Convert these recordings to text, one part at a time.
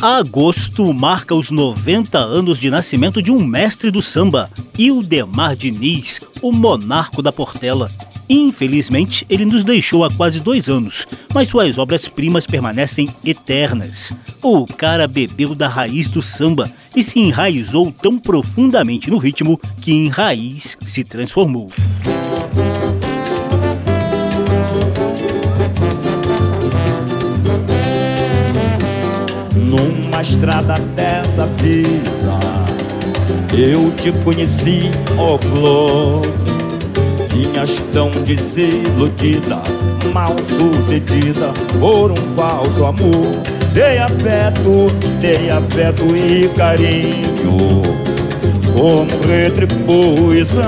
Agosto marca os 90 anos de nascimento de um mestre do samba, Ildemar Diniz, o monarco da Portela. Infelizmente, ele nos deixou há quase dois anos, mas suas obras-primas permanecem eternas. O cara bebeu da raiz do samba e se enraizou tão profundamente no ritmo que em raiz se transformou. Numa estrada dessa vida Eu te conheci, oh flor. Vinhas tão desiludida Mal sucedida por um falso amor. Dei afeto, dei afeto e carinho Como retribuição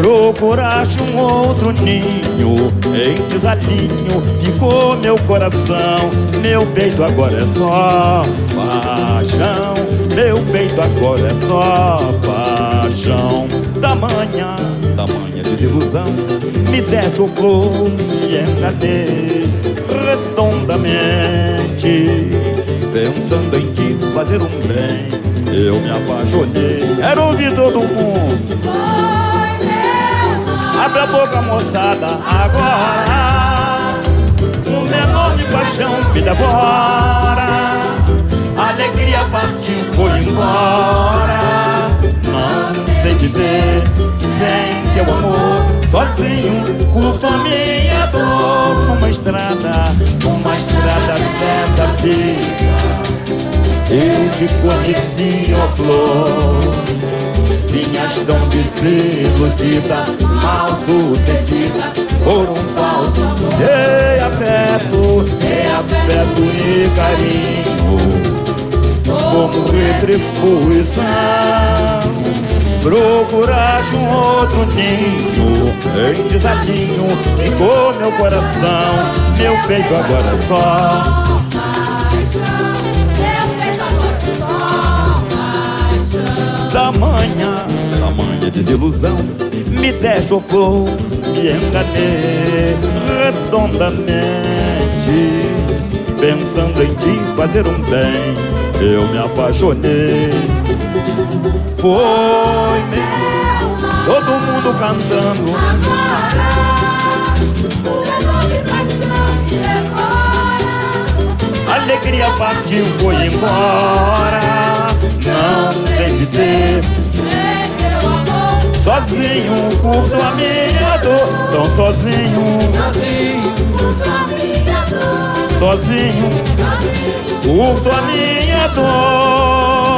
Procuraste um outro ninho. Em desalinho ficou meu coração. Meu peito agora é só paixão. Meu peito agora é só paixão. Tamanha, tamanha desilusão. Me deste o flor e enganei Redondamente. Pensando em te fazer um bem Eu me apaixonei. Quero ouvir todo mundo Abre a boca, moçada, agora. Uma enorme paixão me devora Alegria partiu, foi embora. Não sei viver sem teu amor Sozinho, curto a minha dor. Numa estrada, uma estrada dessa vida. Eu te conheci, ó flor Vinhas tão desiludida, mal sucedida por um falso Dei afeto, dei afeto e carinho Como retribuição. Procuraste um outro ninho Em desalinho ficou meu coração Meu peito agora só Tamanha, tamanha desilusão Me deixou me enganei redondamente. Pensando em te fazer um bem Eu me apaixonei. Foi meu Todo mundo cantando. Alegria partiu, foi embora. Não Sozinho curto a minha dor. Tão sozinho. Sozinho, curto a minha dor Sozinho curto a minha dor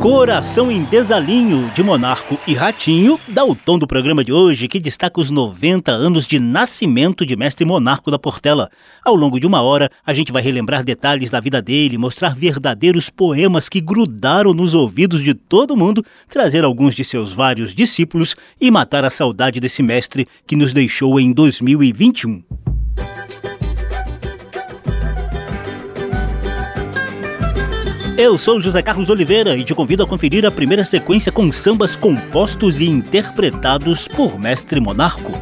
Coração em Desalinho, de Monarco e Ratinho, dá o tom do programa de hoje, que destaca os 90 anos de nascimento de Mestre Monarco da Portela. Ao longo de uma hora, a gente vai relembrar detalhes da vida dele, mostrar verdadeiros poemas que grudaram nos ouvidos de todo mundo, trazer alguns de seus vários discípulos e matar a saudade desse mestre que nos deixou em 2021. Eu sou José Carlos Oliveira e te convido a conferir a primeira sequência com sambas compostos e interpretados por Mestre Monarco.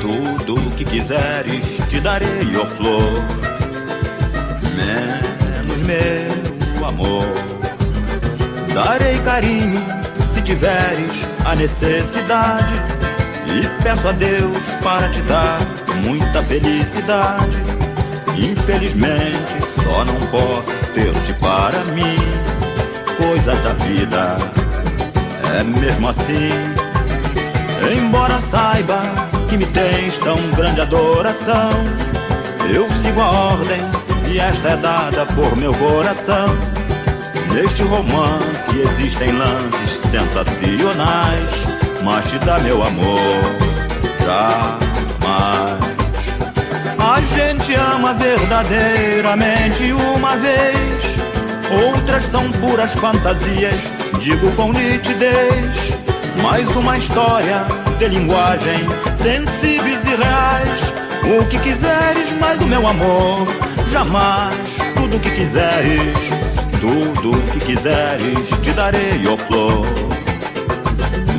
Tudo o que quiseres te darei, ó flor. Menos meu amor. Darei carinho se tiveres a necessidade. E peço a Deus para te dar muita felicidade Infelizmente só não posso ter-te para mim. Coisas da vida É mesmo assim. Embora saiba que me tens tão grande adoração Eu sigo a ordem e esta é dada por meu coração. Neste romance existem lances sensacionais Mas te dá meu amor jamais A gente ama verdadeiramente uma vez outras são puras fantasias, digo com nitidez. Mais uma história de linguagem, sensíveis e reais. O que quiseres, mais o meu amor, jamais tudo o que quiseres, tudo o que quiseres, te darei, ó oh flor.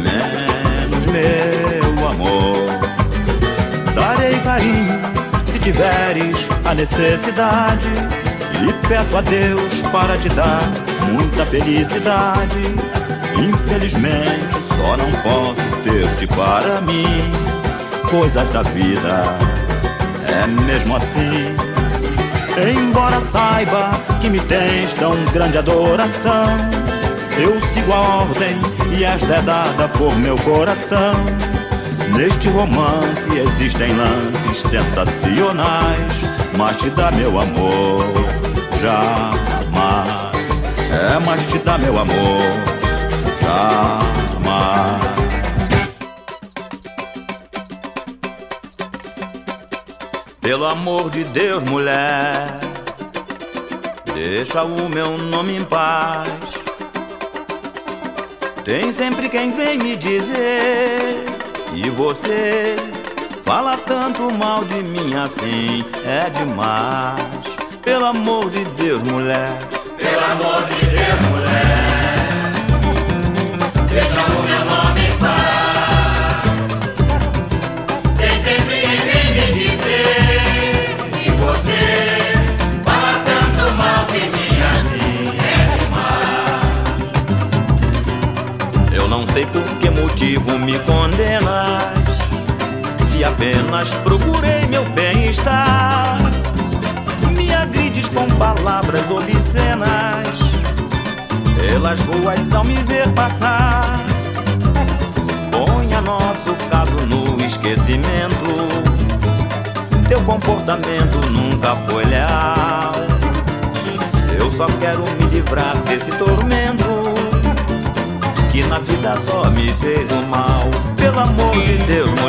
Menos meu amor, darei carinho tiveres a necessidade. E peço a Deus para te dar muita felicidade. Infelizmente só não posso ter-te para mim. Coisas da vida, é mesmo assim. Embora saiba que me tens tão grande adoração, eu sigo a ordem e esta é dada por meu coração. Neste romance existem lances sensacionais, mas te dá meu amor, jamais. É, mas te dá meu amor, jamais. Pelo amor de Deus, mulher, deixa o meu nome em paz. Tem sempre quem vem me dizer, e você fala tanto mal de mim assim, é demais. Pelo amor de Deus, mulher, pelo amor de Deus, mulher, deixa o meu nome em paz. sei por que motivo me condenas. Se apenas procurei meu bem-estar, me agrides com palavras obscenas. Pelas ruas ao me ver passar, ponha nosso caso no esquecimento. Teu comportamento nunca foi leal. Eu só quero me livrar desse tormento que na vida só me fez o mal. Pelo amor de Deus, mulher.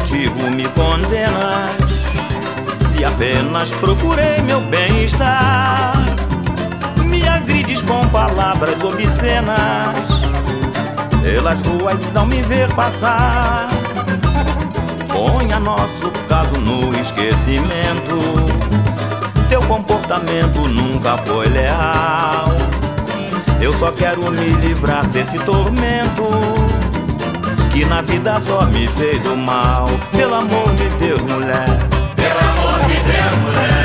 Motivo me condenas se apenas procurei meu bem-estar. Me agrides com palavras obscenas, pelas ruas ao me ver passar. Ponha nosso caso no esquecimento. Teu comportamento nunca foi leal. Eu só quero me livrar desse tormento que na vida só me fez o mal. Pelo amor de Deus, mulher. Deus, mulher,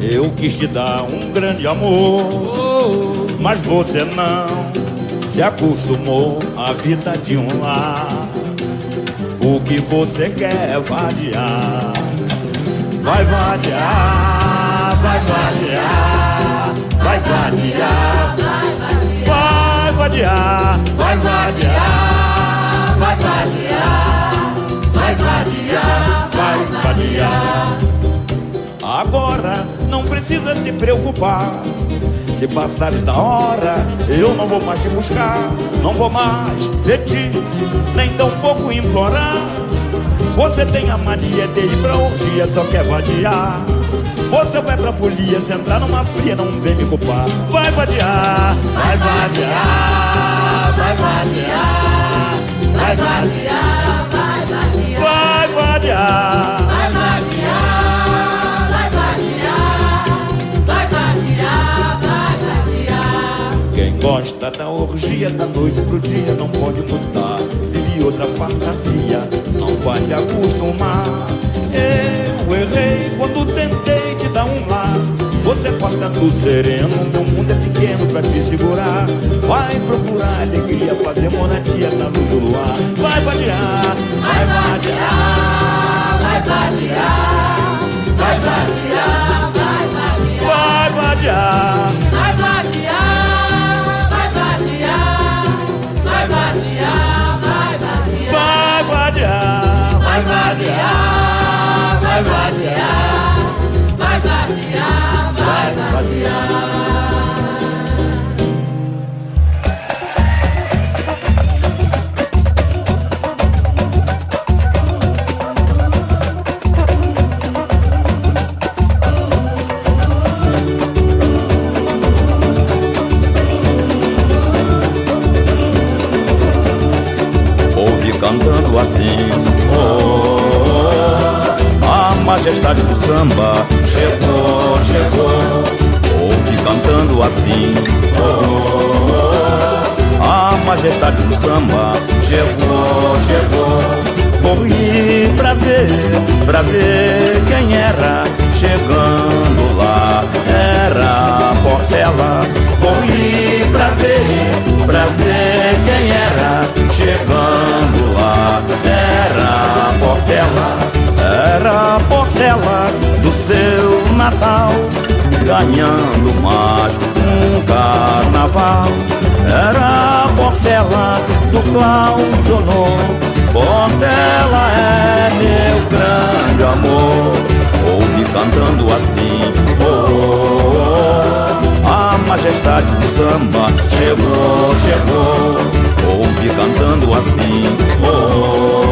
Eu quis te dar um grande amor, mas você não se acostumou à vida de um lar. O que você quer vadiar, vai vadiar, vai vadiar, vai vadiar, vadiar, vai vadiar, vai vadiar, vai vadiar, vai vadiar. Agora não precisa se preocupar. Se passares da hora, eu não vou mais te buscar, não vou mais pedir, nem tão pouco implorar. Você tem a mania de ir pra orgia, só quer vadiar. Você vai pra folia, se entrar numa fria, não vem me culpar. Vai vadiar, vai vadiar, vai vadiar, vai vadiar, vai vadiar. gosta volta da orgia, da noite pro dia, não pode mudar. Vive outra fantasia, não vai se acostumar. Eu errei quando tentei Você gosta do sereno, meu mundo é pequeno pra te segurar. Vai procurar alegria, fazer moradia na luz do luar. Vai vadiar, vai vadiar, vai vadiar, vai vadiar, vai vadiar, vai vadiar. Vai vadiar, vai vadiar, vai vadiar, vai vadiar. Vai vadiar, Vai vadiar, vadiar, vai ouve cantando assim. Oh, oh, oh, a majestade do samba majestade do samba chegou, chegou. Corri pra ver, pra ver quem era chegando lá. Era a Portela. Corri pra ver, pra ver quem era chegando lá. Era a Portela, era a Portela do seu Natal, ganhando mais um carnaval. Era Cláudio Honor. Portela é meu grande amor. Ouve cantando assim. Oh, oh, oh, a majestade do samba chegou, chegou. Ouve cantando assim. Oh,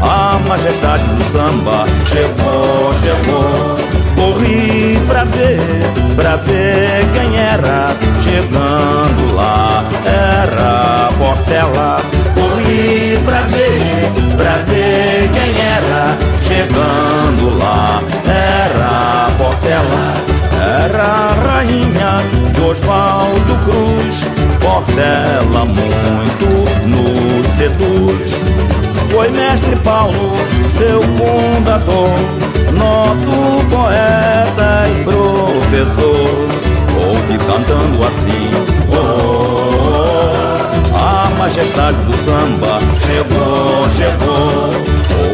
oh, a majestade do samba chegou, chegou. Corri pra ver, pra ver quem era chegando a Portela. Corri pra ver, pra ver quem era chegando lá. Era a Portela. Era a rainha de Oswaldo Cruz. Portela muito nos seduz. Foi mestre Paulo, seu fundador, nosso poeta e professor. Ouve cantando assim, oh, majestade do samba chegou, chegou.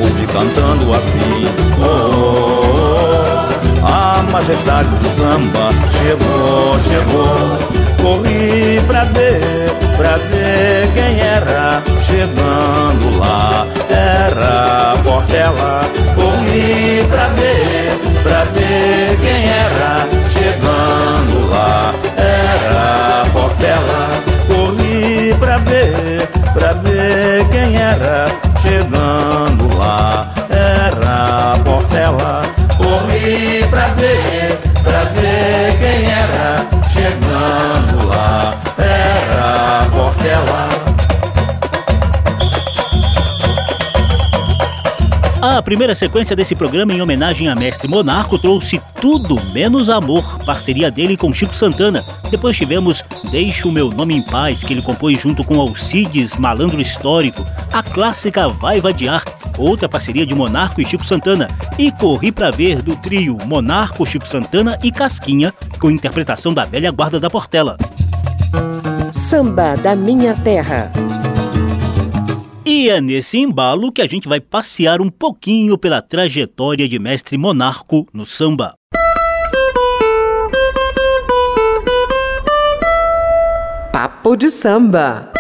Ouve cantando assim, oh, oh, oh, a majestade do samba chegou, chegou. Corri pra ver, pra ver quem era chegando lá. Era a Portela. Corri pra ver, pra ver quem era chegando lá. Era a Portela. Corri pra ver, pra ver quem era chegando lá. Era a Portela. Corri pra ver, pra ver quem era A primeira sequência desse programa em homenagem a Mestre Monarco trouxe Tudo Menos Amor, parceria dele com Chico Santana. Depois tivemos Deixa o Meu Nome em Paz, que ele compôs junto com Alcides, Malandro Histórico. A clássica Vai Vadiar, outra parceria de Monarco e Chico Santana. E Corri Pra Ver, do trio Monarco, Chico Santana e Casquinha, com interpretação da velha guarda da Portela. Samba da Minha Terra. E é nesse embalo que a gente vai passear um pouquinho pela trajetória de Mestre Monarco no samba. Papo de samba.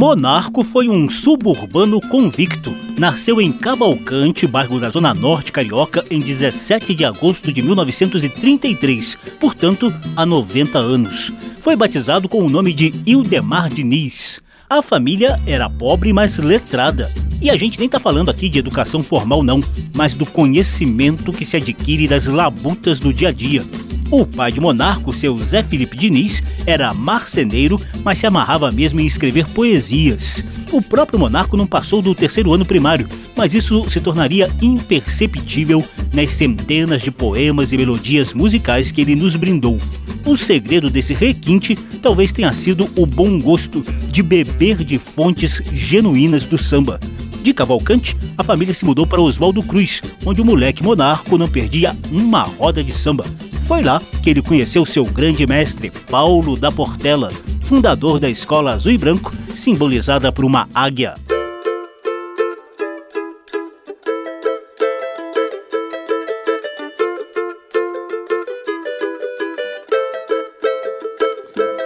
Monarco foi um suburbano convicto. Nasceu em Cavalcante, bairro da Zona Norte Carioca, em 17 de agosto de 1933, portanto, há 90 anos. Foi batizado com o nome de Ildemar Diniz. A família era pobre, mas letrada. E a gente nem tá falando aqui de educação formal, não, mas do conhecimento que se adquire das labutas do dia a dia. O pai de Monarco, seu Zé Felipe Diniz, era marceneiro, mas se amarrava mesmo em escrever poesias. O próprio Monarco não passou do terceiro ano primário, mas isso se tornaria imperceptível nas centenas de poemas e melodias musicais que ele nos brindou. O segredo desse requinte talvez tenha sido o bom gosto de beber de fontes genuínas do samba. De Cavalcante, a família se mudou para Oswaldo Cruz, onde o moleque monarco não perdia uma roda de samba. Foi lá que ele conheceu seu grande mestre, Paulo da Portela, fundador da escola azul e branco, simbolizada por uma águia.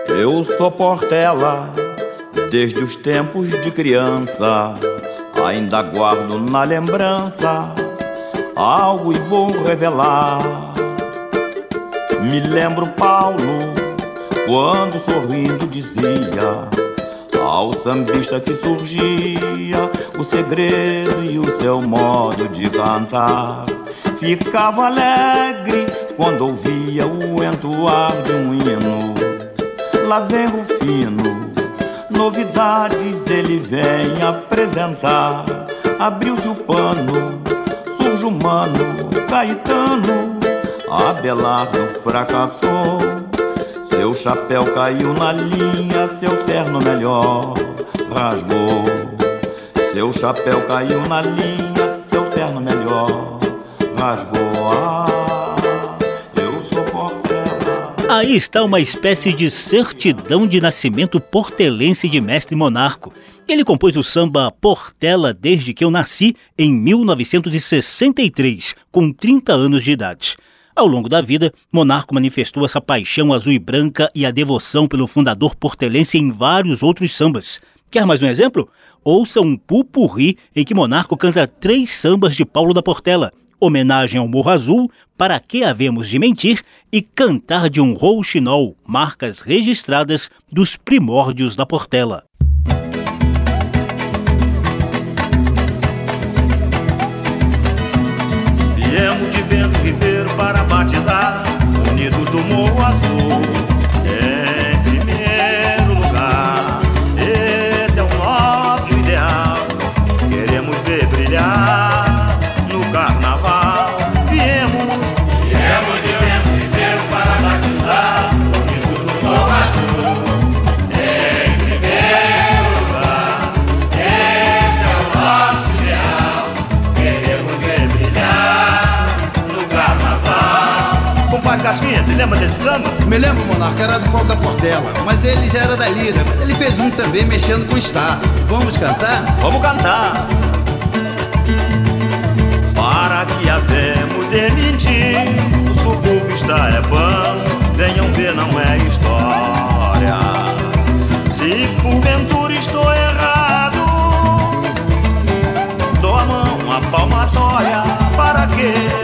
Eu sou Portela desde os tempos de criança. Ainda guardo na lembrança algo e vou revelar. Me lembro Paulo quando sorrindo dizia ao sambista que surgia o segredo e o seu modo de cantar. Ficava alegre quando ouvia o entoar de um hino. Lá vem Rufino, novidades ele vem apresentar. Abriu-se o pano, surge o mano, Caetano Abelardo fracassou. Seu chapéu caiu na linha, seu terno melhor rasgou. Seu chapéu caiu na linha, seu terno melhor rasgou. Ah, eu sou Portela. Aí está uma espécie de certidão de nascimento portelense de Mestre Monarco. Ele compôs o samba Portela desde que eu nasci em 1963, com 30 anos de idade. Ao longo da vida, Monarco manifestou essa paixão azul e branca e a devoção pelo fundador portelense em vários outros sambas. Quer mais um exemplo? Ouça um pupurri em que Monarco canta três sambas de Paulo da Portela, homenagem ao Morro Azul, Para que havemos de mentir e Cantar de um rouxinol, marcas registradas dos primórdios da Portela. Batizar, unidos do Morro Azul. Compadre Casquinha, se lembra desse samba? Me lembro, Monarca, era do Paulo da Portela, mas ele já era da Lira, mas ele fez um também mexendo com o Estácio. Vamos cantar? Vamos cantar. Para que havemos de mentir, o subúrbio está é bom, venham ver, não é história. Se porventura estou errado, dou a mão, a palmatória, para quê?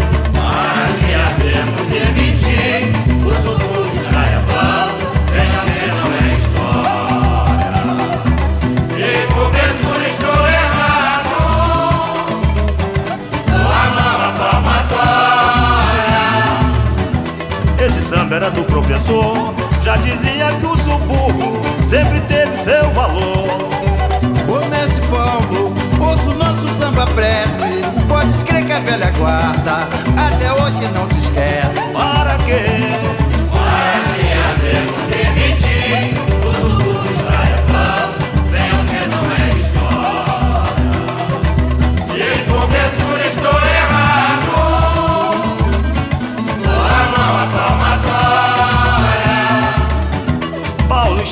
Era do professor, já dizia que o subúrbio sempre teve seu valor. Ô mestre Paulo, ouça o nosso samba prece. Pode crer que a velha guarda até hoje não te esquece. Para quê?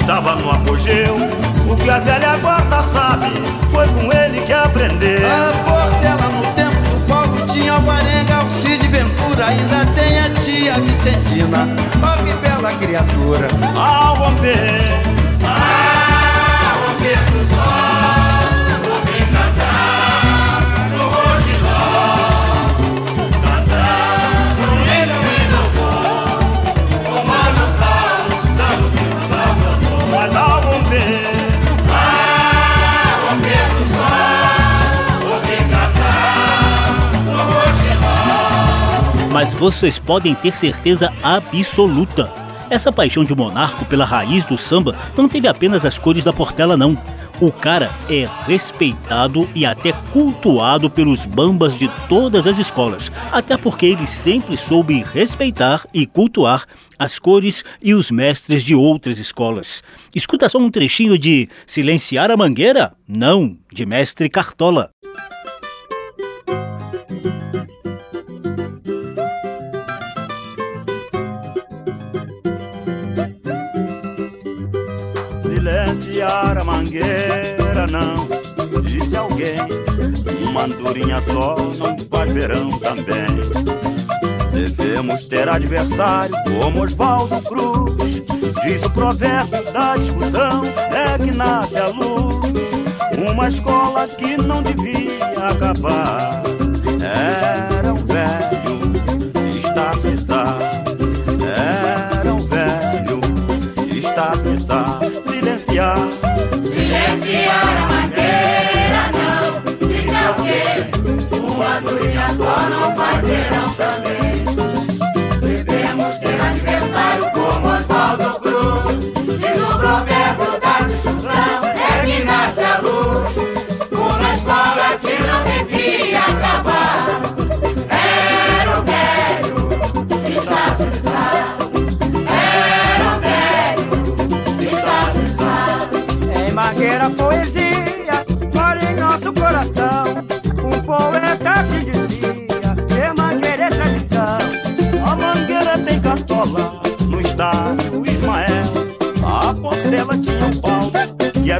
Estava no apogeu. O que a velha guarda sabe, foi com ele que aprendeu. A Portela no tempo do Paulo tinha o Guarenga, Alcide Ventura, ainda tem a tia Vicentina. Ó que bela criatura. Ao romper, Ah, Mas vocês podem ter certeza absoluta. Essa paixão de monarco pela raiz do samba não teve apenas as cores da Portela, não. O cara é respeitado e até cultuado pelos bambas de todas as escolas, até porque ele sempre soube respeitar e cultuar as cores e os mestres de outras escolas. Escuta só um trechinho de Silenciar a Mangueira? Não, de Mestre Cartola. Silenciar a mangueira não, disse alguém. Uma andorinha só não faz verão também. Devemos ter adversário como Oswaldo Cruz. Diz o provérbio da discussão, é que nasce a luz. Uma escola que não devia acabar. Era Silenciar. Silenciar a mangueira, não. Isso é o quê? Uma andorinha só não faz verão também.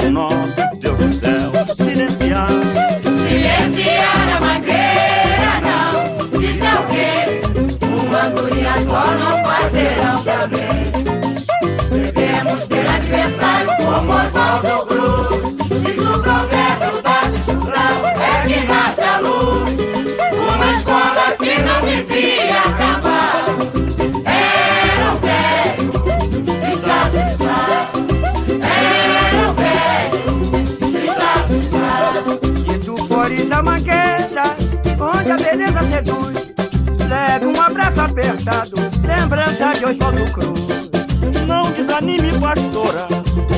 Não. nós. Oswaldo Cruz. Não desanime, pastora,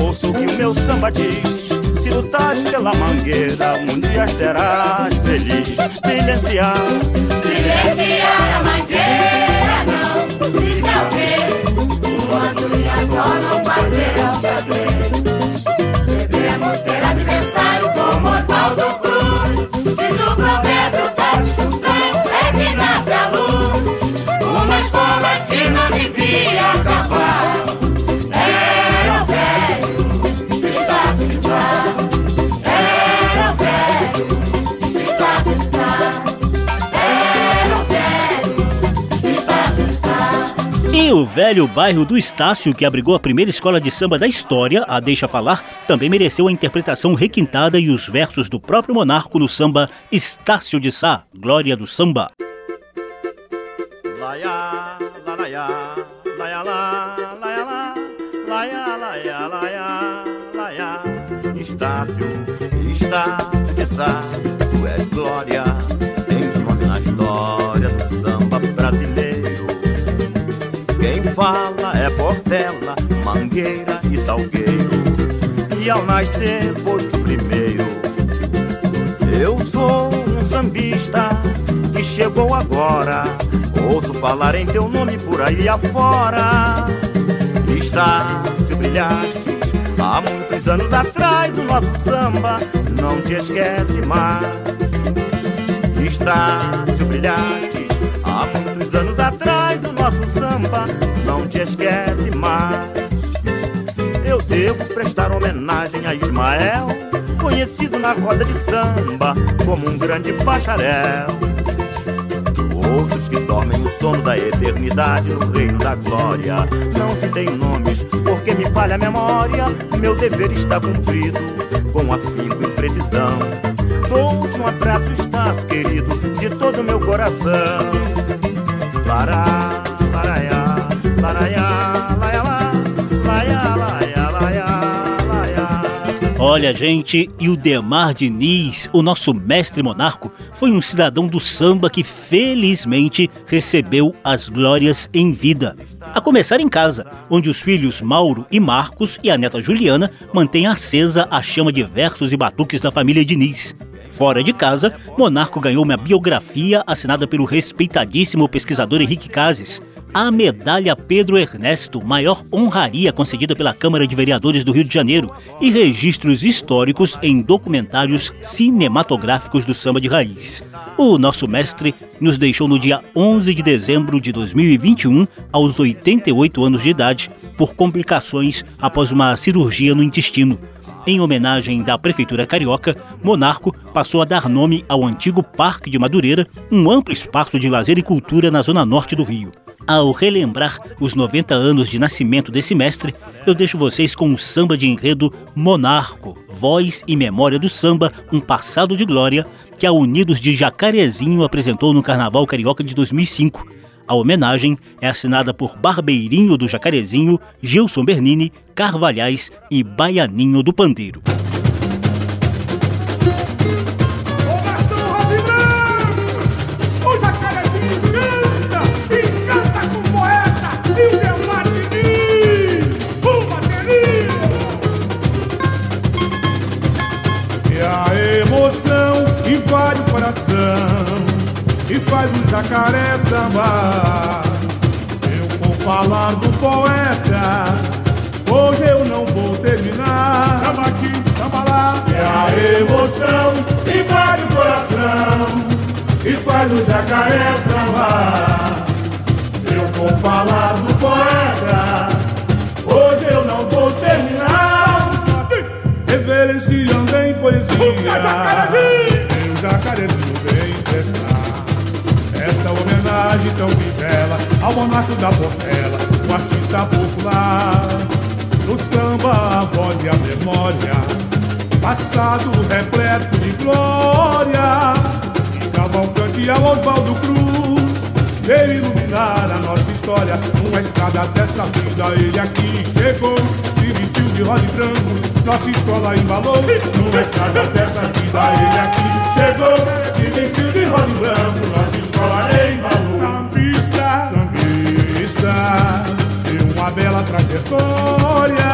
ouça o que o meu samba diz. Se lutares pela mangueira, um dia serás feliz. Silenciar, silenciar a mangueira, não. Diz quê? Uma andorinha só não faz verão também. Devemos ter adversário como Oswaldo Cruz. O velho bairro do Estácio, que abrigou a primeira escola de samba da história, a Deixa Falar, também mereceu a interpretação requintada e os versos do próprio monarco no samba Estácio de Sá, Glória do Samba. Estácio, Estácio de Sá, tu és glória Fala é Portela, Mangueira e Salgueiro. E ao nascer foi o primeiro. Eu sou um sambista que chegou agora. Ouço falar em teu nome por aí afora. Está se brilhaste há muitos anos atrás. O nosso samba não te esquece mais. Está se brilhaste há muitos anos atrás. Nosso samba não te esquece mais. Eu devo prestar homenagem a Ismael, conhecido na roda de samba como um grande bacharel. Outros que dormem o sono da eternidade no reino da glória. Não se tem nomes, porque me falha a memória. Meu dever está cumprido, com afinco e precisão. Dou-te um abraço, estás querido, de todo meu coração. Pará. Olha, gente, e o Demar Diniz, o nosso mestre monarco, foi um cidadão do samba que felizmente recebeu as glórias em vida. A começar em casa, onde os filhos Mauro e Marcos e a neta Juliana mantêm acesa a chama de versos e batuques da família Diniz. Fora de casa, Monarco ganhou uma biografia assinada pelo respeitadíssimo pesquisador Henrique Cases, a medalha Pedro Ernesto, maior honraria concedida pela Câmara de Vereadores do Rio de Janeiro, e registros históricos em documentários cinematográficos do samba de raiz. O nosso mestre nos deixou no dia 11 de dezembro de 2021, aos 88 anos de idade, por complicações após uma cirurgia no intestino. Em homenagem da Prefeitura Carioca, Monarco passou a dar nome ao antigo Parque de Madureira, um amplo espaço de lazer e cultura na zona norte do Rio. Ao relembrar os 90 anos de nascimento desse mestre, eu deixo vocês com o samba de enredo Monarco, voz e memória do samba, um passado de glória, que a Unidos de Jacarezinho apresentou no Carnaval Carioca de 2005. A homenagem é assinada por Barbeirinho do Jacarezinho, Gilson Bernini, Carvalhais e Baianinho do Pandeiro. Faz um jacaré sambar. Eu vou falar do poeta, hoje eu não vou terminar. Samba aqui, lá. É a emoção invade o coração e faz o jacaré sambar. Se eu for falar do poeta, hoje eu não vou terminar. Reverenciando em poesia. O jacarezinho Homenagem tão singela Ao monarca da Portela Um artista popular. No samba, a voz e a memória Passado repleto de glória. E Cavalcante a Oswaldo Cruz Veio iluminar a nossa história. Numa estrada dessa vida Ele aqui chegou Se vestiu de rosa e branco nossa escola embalou. Numa estrada dessa vida Ele aqui chegou Se vestiu de rosa e branco Nossa escola embalou Sambista, sambista. Tem uma bela trajetória.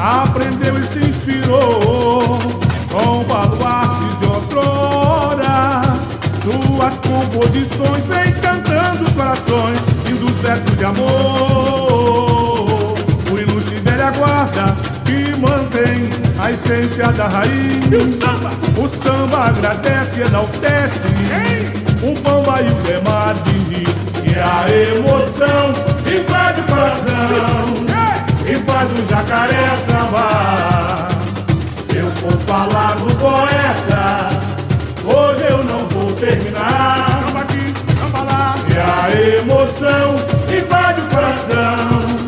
Aprendeu e se inspirou Com baluartes de outrora. Suas composições encantando os corações Lindos versos de amor. O ilustre velha guarda que mantém a essência da raiz. E o samba? O samba agradece, enaltece. O bamba e o demar diz. E a emoção invade o coração e faz o jacaré sambar. Se eu for falar do poeta, hoje eu não vou terminar. Samba aqui, samba lá. E a emoção invade o coração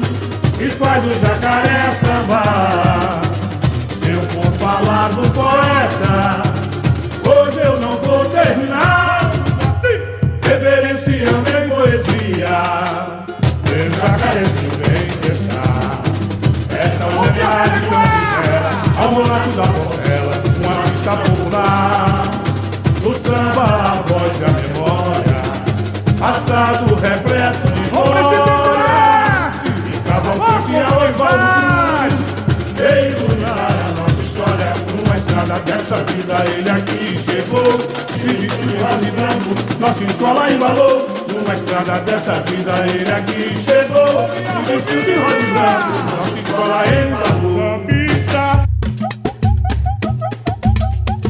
e faz o jacaré sambar. Se eu for falar do poeta, ele aqui chegou Se vestiu de rosa e branco Nossa escola embalou Numa estrada dessa vida ele aqui chegou Se vestiu de rosa e branco Nossa escola embalou.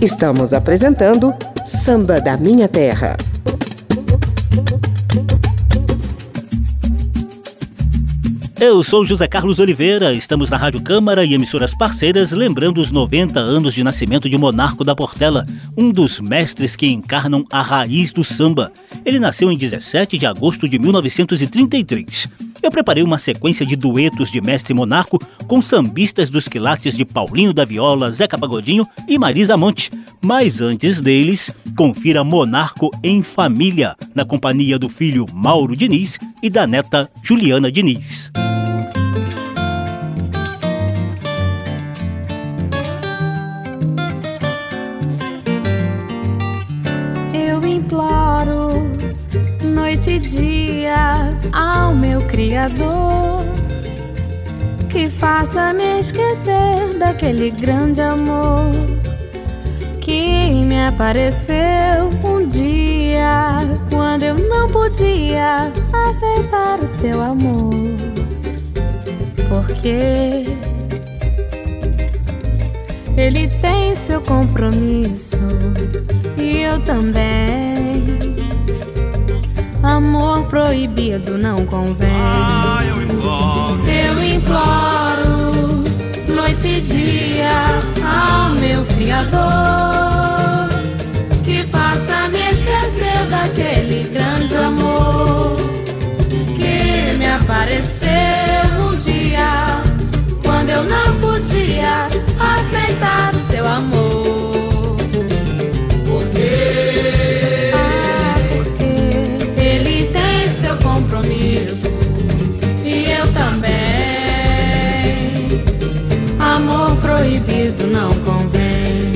Estamos apresentando Samba da Minha Terra. Eu sou José Carlos Oliveira, estamos na Rádio Câmara e emissoras parceiras lembrando os 90 anos de nascimento de Monarco da Portela, um dos mestres que encarnam a raiz do samba. Ele nasceu em 17 de agosto de 1933. Eu preparei uma sequência de duetos de mestre Monarco com sambistas dos quilates de Paulinho da Viola, Zeca Pagodinho e Marisa Monte. Mas antes deles, confira Monarco em Família, na companhia do filho Mauro Diniz e da neta Juliana Diniz. Ao meu Criador que faça me esquecer daquele grande amor que me apareceu um dia quando eu não podia aceitar o seu amor. Porque ele tem seu compromisso e eu também. Amor proibido não convém. Ah, eu imploro. Eu imploro, noite e dia, ao meu Criador, que faça me esquecer daquele grande amor que me apareceu um dia, quando eu não podia aceitar o seu amor. Proibido não convém.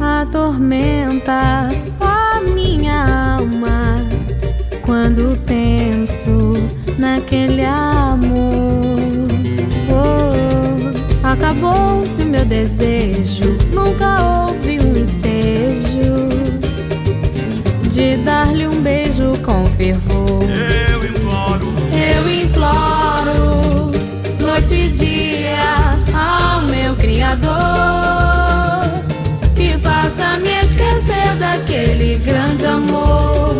Atormenta a minha alma quando penso naquele amor. Oh, Acabou-se o meu desejo, nunca houve um ensejo de dar-lhe um beijo com fervor. Que faça me esquecer daquele grande amor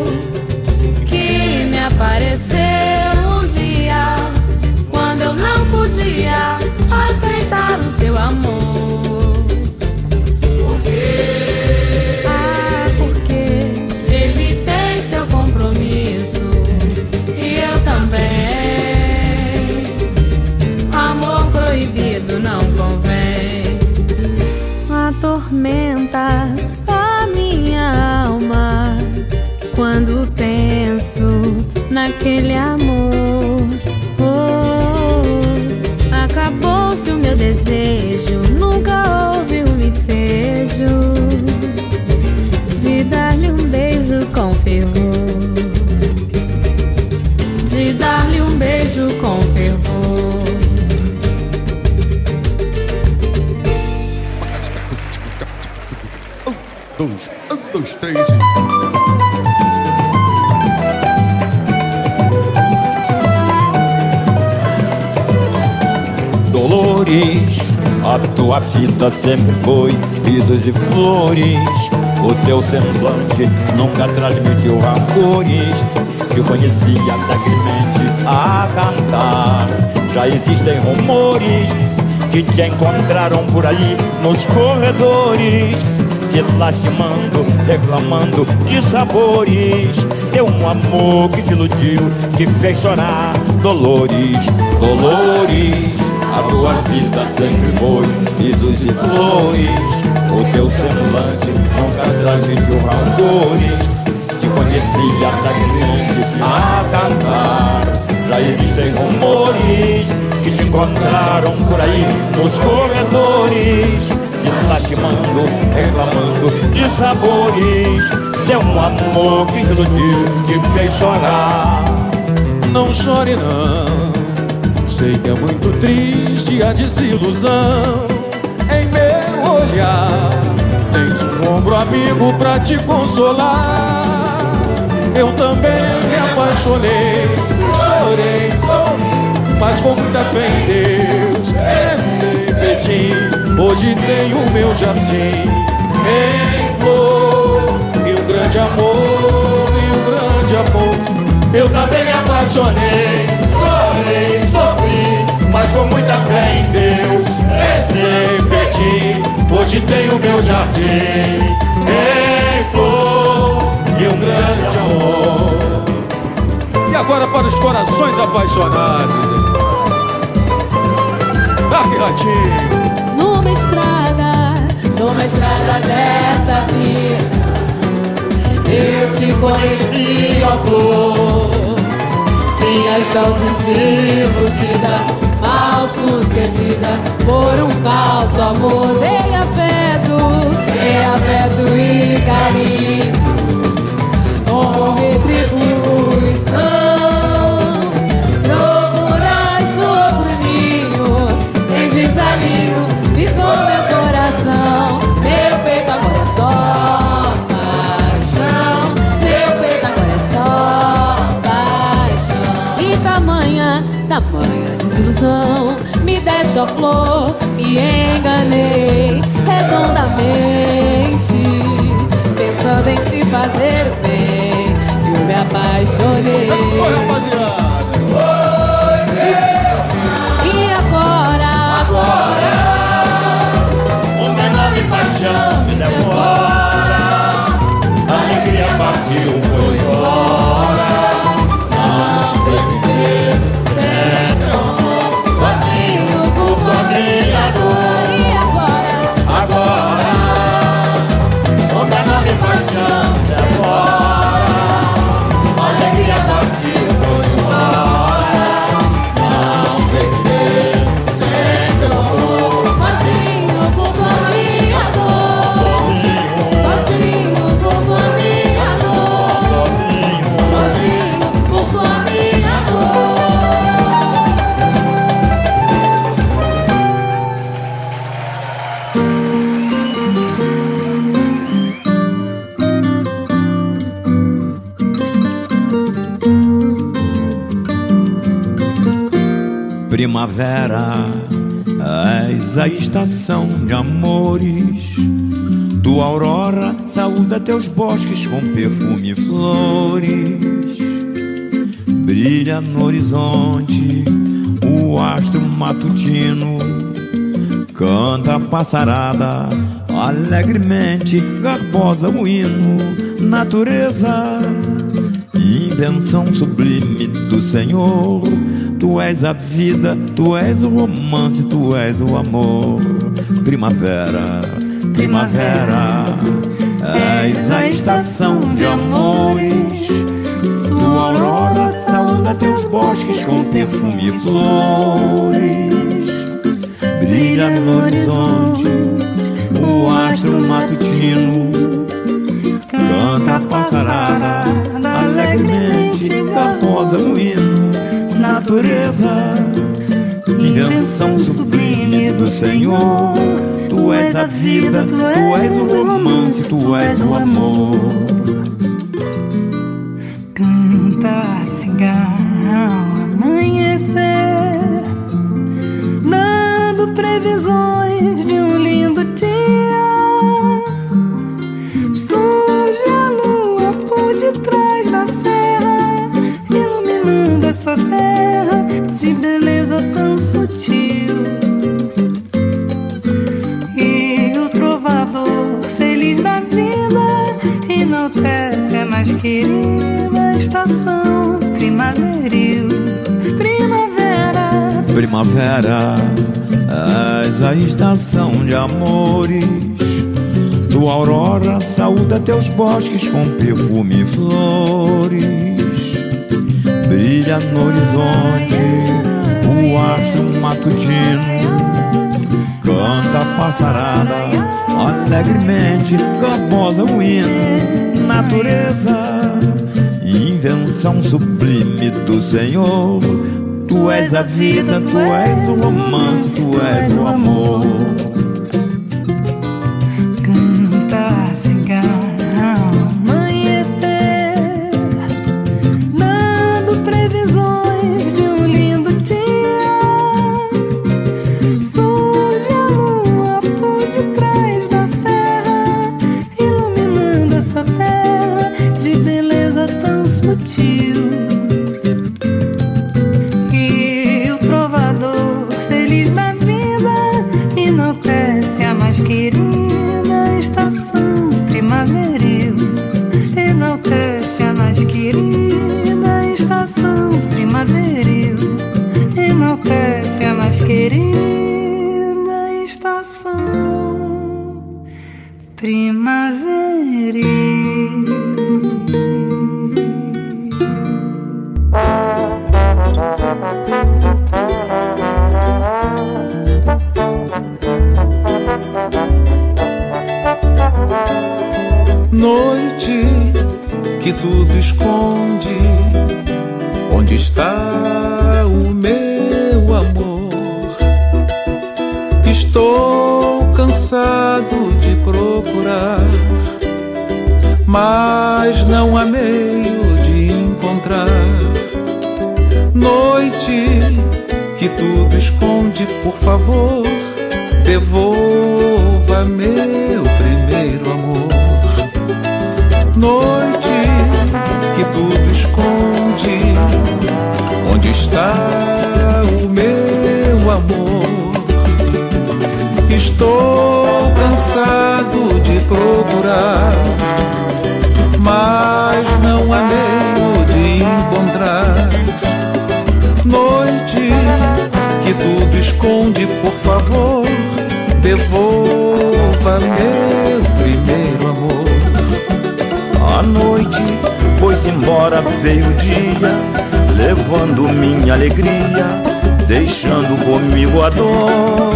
que me apareceu um dia, quando eu não podia aceitar o seu amor. Penso naquele amor. Dolores, a tua vida sempre foi risos e flores. O teu semblante nunca transmitiu rancores. Te conhecia alegremente a cantar. Já existem rumores que te encontraram por aí nos corredores. Se lastimando, reclamando de sabores. Deu um amor que te iludiu, te fez chorar. Dolores, Dolores. A tua vida sempre foi risos e flores. O teu semblante nunca transmitiu rancores Te conhecia alegremente a cantar. Já existem rumores que te encontraram por aí nos corredores. Se lastimando, reclamando de sabores. Deu um amor que te iludiu, te fez chorar. Não chore não Sei que é muito triste a desilusão Em meu olhar. Tens um ombro amigo pra te consolar. Eu também me apaixonei Chorei, Mas com muita fé em Deus. Repeti Hoje tenho meu jardim Em flor. E um grande amor E um grande amor. Eu também me apaixonei Mas com muita fé em Deus. Repeti Hoje tenho meu jardim. Em flor E um grande amor. E agora para os corações apaixonados. Que ratinho. Numa estrada, numa estrada dessa vida, eu te conheci, ó flor. Vinhas tão desiludida, falso sentida é por um falso amor de afeto, de afeto e carinho, como retribuição. Procurar outro ninho, em desalinho ficou meu coração, meu peito agora é só. Paixão, meu peito agora é só paixão. E da tamanha desilusão me deixa flor, me enganei redondamente, pensando em te fazer bem. Eu me apaixonei. Rapaziada. Primavera, és a estação de amores. Tua aurora saúda teus bosques com perfume e flores. Brilha no horizonte o astro matutino. Canta a passarada alegremente, garbosa o hino. Natureza, invenção sublime do Senhor. Tu és a vida, tu és o romance, tu és o amor. Primavera, primavera, és a estação de amores. Tua aurora saúda teus bosques com perfume e flores. Brilha no horizonte o astro matutino. Canta a passarada alegremente, garbosa o hino. Natureza, invenção sublime do Senhor. Tu és a vida, tu és o romance, tu és o amor. Canta cigarro amanhecer, dando previsões de um querida estação primaveril. Primavera, Primavera, és a estação de amores. Tua aurora saúda teus bosques com perfume e flores. Brilha no horizonte o astro matutino. Canta a passarada alegremente, garbosa o hino. Natureza, invenção sublime do Senhor. Tu és a vida, tu és o romance, tu és o amor. Meio de encontrar. Noite que tudo esconde, por favor, devolva meu primeiro amor. Noite que tudo esconde, onde está o meu amor? Estou cansado de procurar, mas há meio de encontrar. Noite que tudo esconde, por favor, devolva meu primeiro amor. A noite foi-se embora, veio o dia, levando minha alegria, deixando comigo a dor.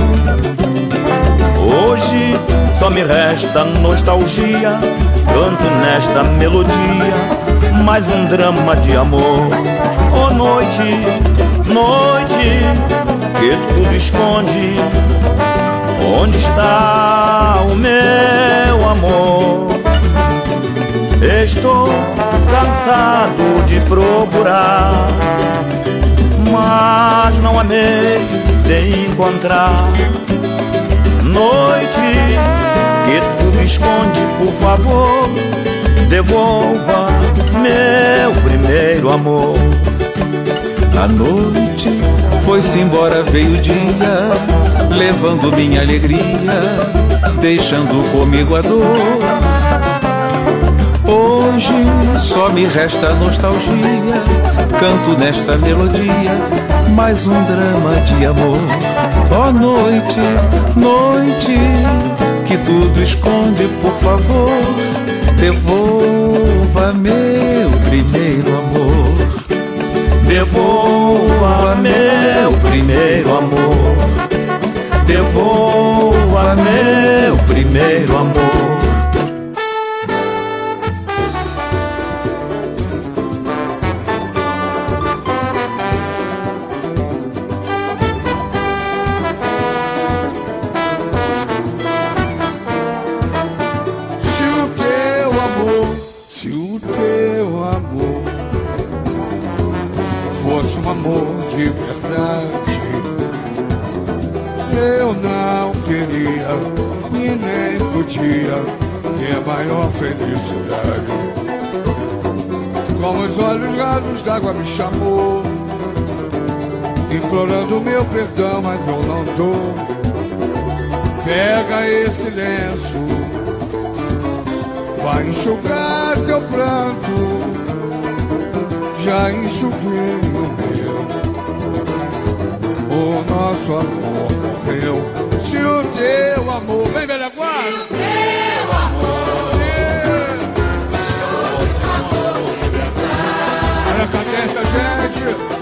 Hoje só me resta nostalgia, canto nesta melodia, mais um drama de amor. Oh noite, noite, que tudo esconde, onde está o meu amor? Estou cansado de procurar, mas não há meio de encontrar. Noite que tudo esconde, por favor, devolva meu primeiro amor. A noite foi-se embora, veio o dia, levando minha alegria, deixando comigo a dor. Hoje só me resta nostalgia, canto nesta melodia, mais um drama de amor. Ó oh, noite, noite, que tudo esconde, por favor, devolva Devolva meu primeiro amor. Devolva meu primeiro amor. D'água me chamou, implorando meu perdão, mas eu não dou. Pega esse lenço, vai enxugar teu pranto. Já enxuguei o meu, o nosso amor. O teu amor, vem velha guarda. cadê essa gente?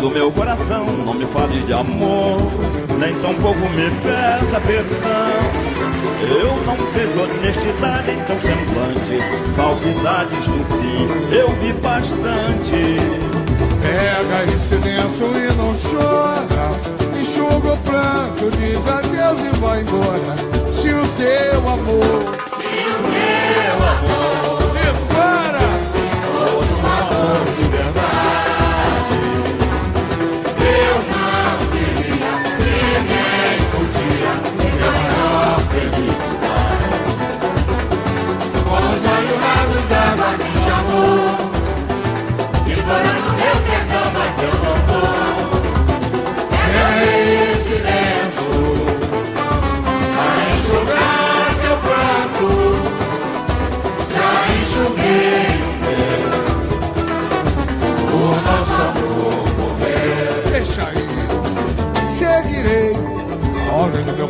Do meu coração. Não me fale de amor, nem tampouco me peça perdão. Eu não vejo honestidade em teu semblante, falsidades do fim, eu vi bastante. Pega esse lenço e não chora, enxuga o pranto, diz adeus e vai embora. Se o teu amor,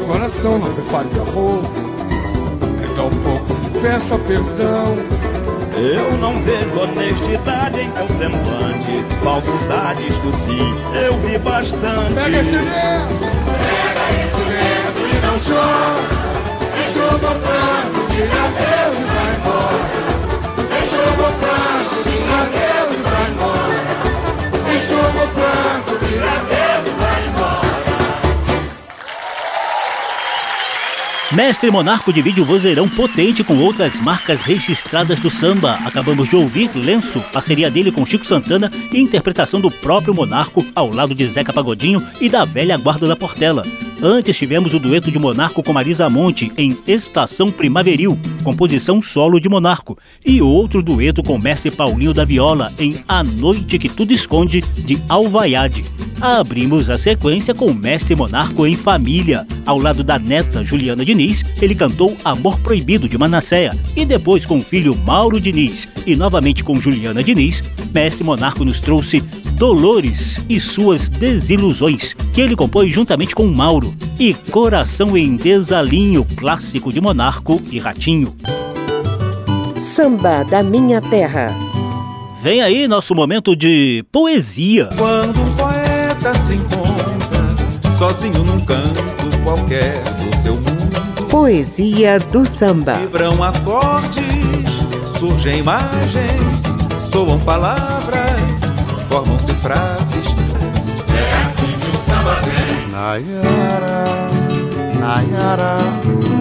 coração não me fale de amor. Então um pouco peça perdão. Eu não vejo honestidade em teu semblante. Falsidade, isto sim, eu vi bastante. Pega esse lenço, pega esse lenço e não chora. Enxuga o pranto, diga adeus e vai embora. Enxuga o pranto, diga adeus e vai embora. Enxuga o pranto, Mestre Monarco divide o vozeirão potente com outras marcas registradas do samba. Acabamos de ouvir Lenço, parceria dele com Chico Santana e interpretação do próprio Monarco ao lado de Zeca Pagodinho e da velha guarda da Portela. Antes tivemos o dueto de Monarco com Marisa Monte em Estação Primaveril, composição solo de Monarco, e outro dueto com Mestre Paulinho da Viola em A Noite que Tudo Esconde de Alvaiade. Abrimos a sequência com Mestre Monarco em Família. Ao lado da neta Juliana Diniz, ele cantou Amor Proibido de Manasséia, e depois com o filho Mauro Diniz, e novamente com Juliana Diniz, Mestre Monarco nos trouxe Dolores e suas desilusões, que ele compôs juntamente com Mauro, e Coração em Desalinho, clássico de Monarco e Ratinho. Samba da Minha Terra. Vem aí nosso momento de poesia. Quando um poeta se encontra sozinho num canto qualquer do seu mundo, Poesia do samba. vibram acordes, surgem imagens, soam palavras, formam-se frases. É assim que o samba vem Nayara, Nayara,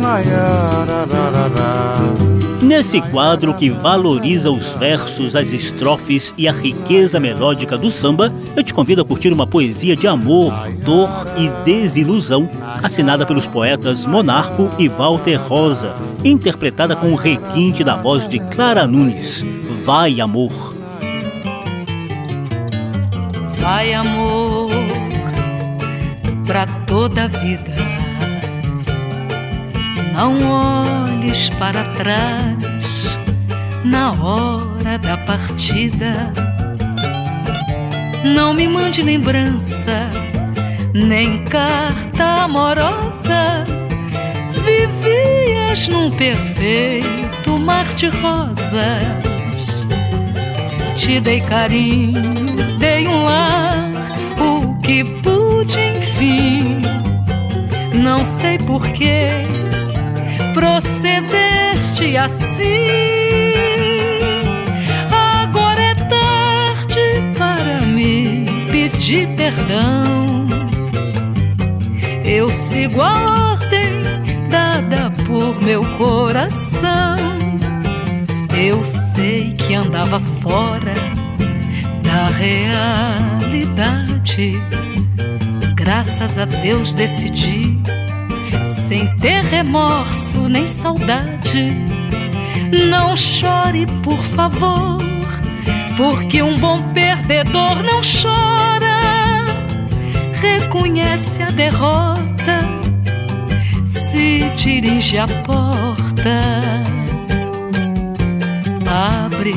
Nayara, rarará. Nesse quadro que valoriza os versos, as estrofes e a riqueza melódica do samba, eu te convido a curtir uma poesia de amor, dor e desilusão, assinada pelos poetas Monarco e Walter Rosa, interpretada com o requinte da voz de Clara Nunes. Vai, amor. Vai, amor, pra toda a vida. Não olhes para trás na hora da partida. Não me mande lembrança, nem carta amorosa. Vivias num perfeito mar de rosas. Te dei carinho, dei um lar, o que pude, enfim. Não sei porquê procedeste assim. Agora é tarde para me pedir perdão. Eu sigo a ordem dada por meu coração. Eu sei que andava fora da realidade. Graças a Deus decidi sem ter remorso nem saudade. Não chore, por favor, porque um bom perdedor não chora. Reconhece a derrota, se dirige à porta. Abre,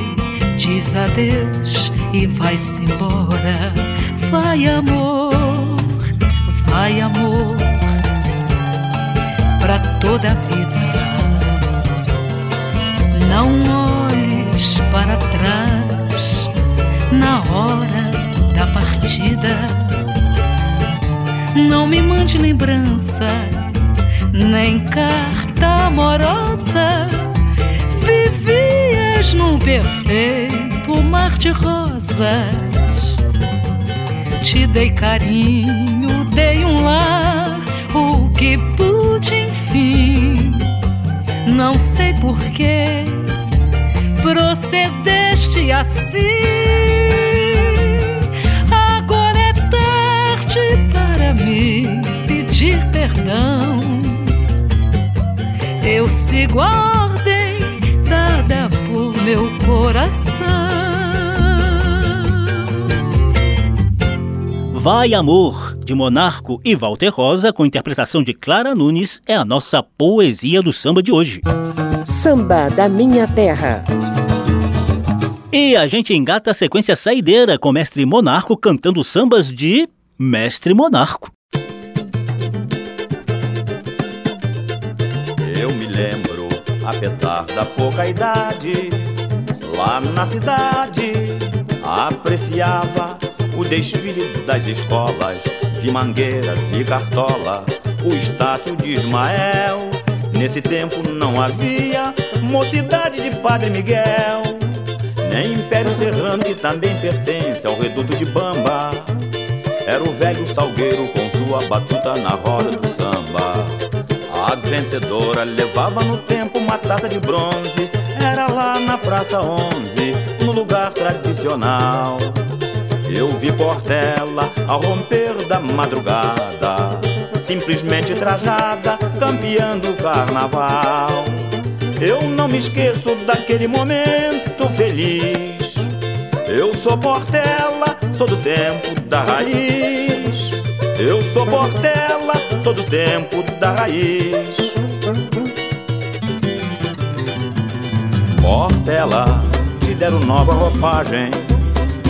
diz adeus e vai-se embora. Vai, amor, vai, amor pra toda a vida. Não olhes para trás na hora da partida. Não me mande lembrança, nem carta amorosa. Vivias num perfeito mar de rosas. Te dei carinho, dei um lar, o que pude enfim. Não sei porquê procedeste assim. Agora é tarde para me pedir perdão. Eu sigo a ordem dada por meu coração. Vai Amor, de Monarco e Walter Rosa, com interpretação de Clara Nunes, é a nossa poesia do samba de hoje. Samba da Minha Terra. E a gente engata a sequência saideira com Mestre Monarco cantando sambas de Mestre Monarco. Eu me lembro, apesar da pouca idade, lá na cidade, apreciava o desfile das escolas. Vi Mangueira, vi Cartola, o Estácio de Ismael. Nesse tempo não havia mocidade de Padre Miguel, nem Império Serrano, que também pertence ao reduto de Bamba. Era o velho salgueiro com sua batuta na roda do samba. A vencedora levava no tempo uma taça de bronze. Era lá na Praça 11, no lugar tradicional. Eu vi Portela ao romper da madrugada, simplesmente trajada, campeando o carnaval. Eu não me esqueço daquele momento feliz. Eu sou Portela, sou do tempo da raiz. Eu sou Portela, sou do tempo da raiz. Portela, te deram nova roupagem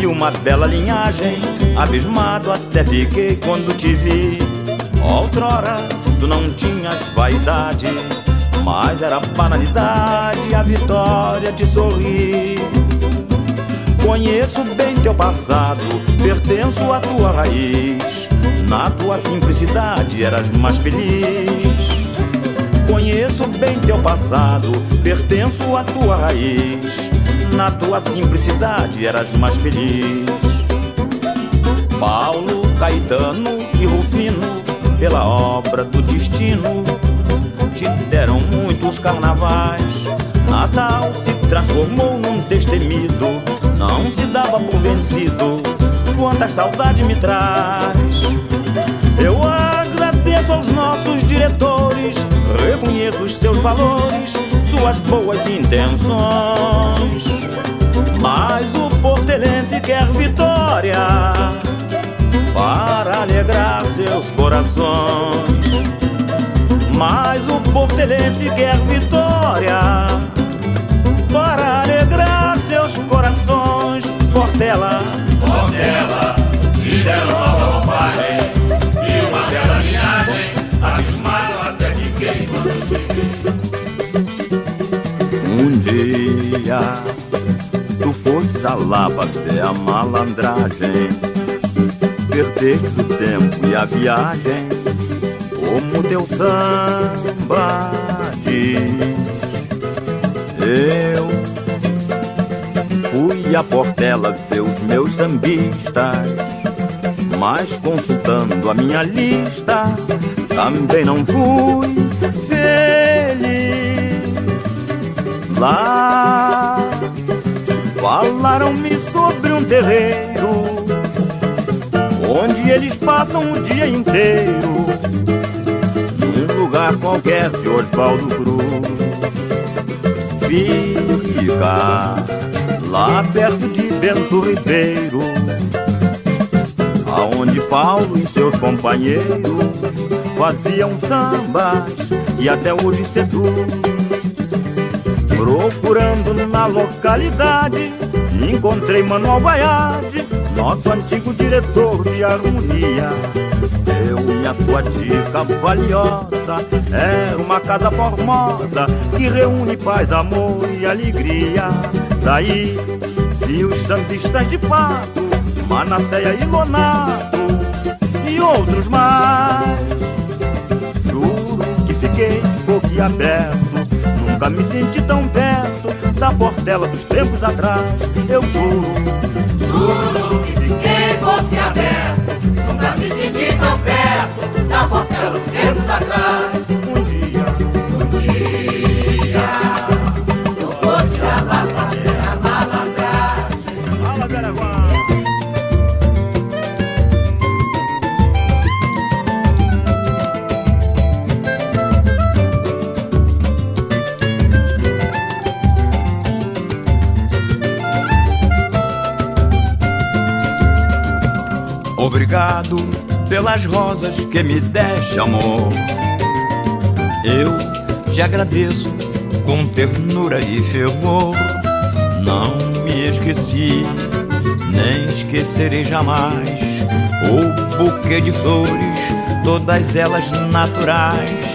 e uma bela linhagem. Abismado até fiquei quando te vi. Outrora, tu não tinhas vaidade, mas era banalidade a vitória de sorrir. Conheço bem teu passado, pertenço à tua raiz. Na tua simplicidade eras mais feliz. Conheço bem teu passado, pertenço à tua raiz. Na tua simplicidade eras mais feliz. Paulo, Caetano e Rufino, pela obra do destino, te deram muitos carnavais. Natal se transformou num destemido, não se dava por vencido. Quanta saudade me traz. Eu agradeço aos nossos diretores, reconheço os seus valores, suas boas intenções. Mas o portelense quer vitória para alegrar seus corações. Mas o portelense quer vitória para alegrar seus corações. Portela, Portela, te deram nova roupagem e uma bela linhagem. Abismado até fiquei quando te vi. Um dia tu foste a Lapa ver a malandragem, perdeste o tempo e a viagem, como teu samba diz. Eu fui a Portela ver os meus sambistas, mas consultando a minha lista, também não fui feliz. Lá falaram-me sobre um terreiro, onde eles passam o dia inteiro, num lugar qualquer de Osvaldo Cruz. Fica lá perto de Bento Ribeiro, aonde Paulo e seus companheiros faziam sambas e até hoje seduz. Procurando na localidade, encontrei Manuel Baiade, nosso antigo diretor de harmonia. Eu e a sua dica valiosa, era uma casa formosa que reúne paz, amor e alegria. Daí vi os sambistas de fato, Manasseia e Lonato e outros mais. Juro que fiquei boquiaberto, nunca me senti tão perto da Portela dos tempos atrás. Eu juro, Juro que fiquei boquiaberto, Obrigado pelas rosas que me deste, amor. Eu te agradeço com ternura e fervor. Não me esqueci, nem esquecerei jamais o buquê de flores, todas elas naturais,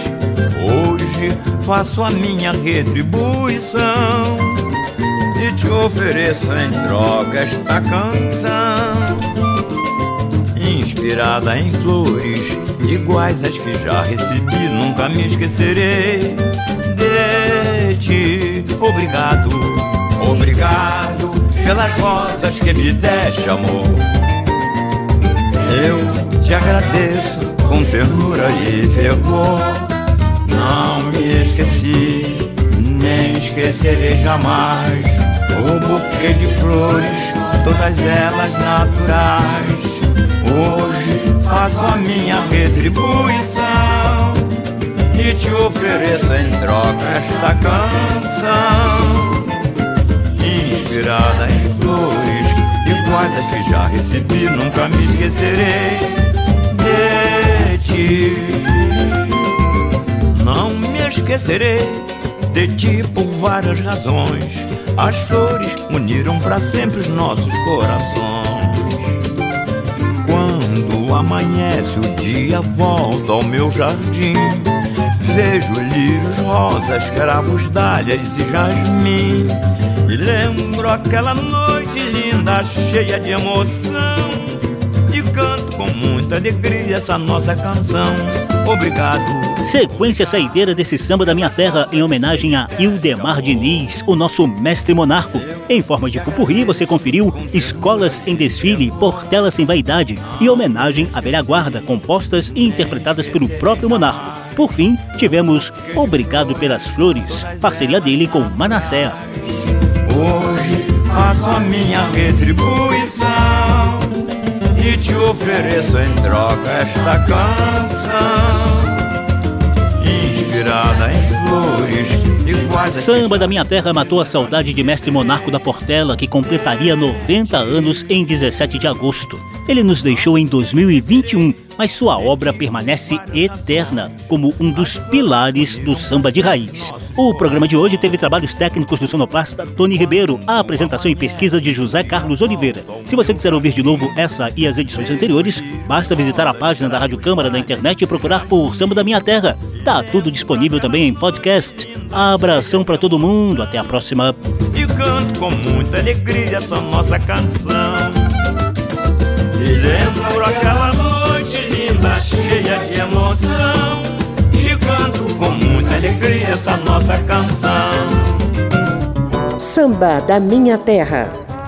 Hoje faço a minha retribuição e te ofereço em troca esta canção, inspirada em flores iguais às que já recebi, nunca me esquecerei de ti. Obrigado, obrigado pelas rosas que me deste, amor. Eu te agradeço com ternura e fervor. Não me esqueci, nem esquecerei jamais. O buquê de flores, todas elas naturais. Hoje faço a minha retribuição e te ofereço em troca esta canção. Inspirada em flores, iguais às que já recebi, nunca me esquecerei de ti. Não me esquecerei de ti por várias razões. As flores uniram para sempre os nossos corações. Quando amanhece o dia, volto ao meu jardim. Vejo lírios rosas, cravos, dálias e jasmim. E lembro aquela noite linda, cheia de emoção. E canto com muita alegria essa nossa canção. Obrigado. Sequência saideira desse samba da minha terra em homenagem a Ildemar Diniz, o nosso mestre monarco. Em forma de pupurri, você conferiu Escolas em Desfile, Portela Sem Vaidade e homenagem à velha guarda, compostas e interpretadas pelo próprio monarco. Por fim, tivemos Obrigado pelas Flores, parceria dele com Manassé. Hoje faço a minha retribuição e te ofereço em troca esta canção. Inspirada em flores Samba da Minha Terra matou a saudade de Mestre Monarco da Portela, que completaria 90 anos em 17 de agosto. Ele nos deixou em 2021, mas sua obra permanece eterna como um dos pilares do samba de raiz. O programa de hoje teve trabalhos técnicos do sonoplasta Tony Ribeiro, a apresentação e pesquisa de José Carlos Oliveira. Se você quiser ouvir de novo essa e as edições anteriores, basta visitar a página da Rádio Câmara na internet e procurar por Samba da Minha Terra. Tá tudo disponível também em podcast. Abração para todo mundo, até a próxima. E canto com muita alegria essa nossa canção. E lembro aquela noite linda, cheia de emoção. E canto com muita alegria essa nossa canção. Samba da Minha Terra.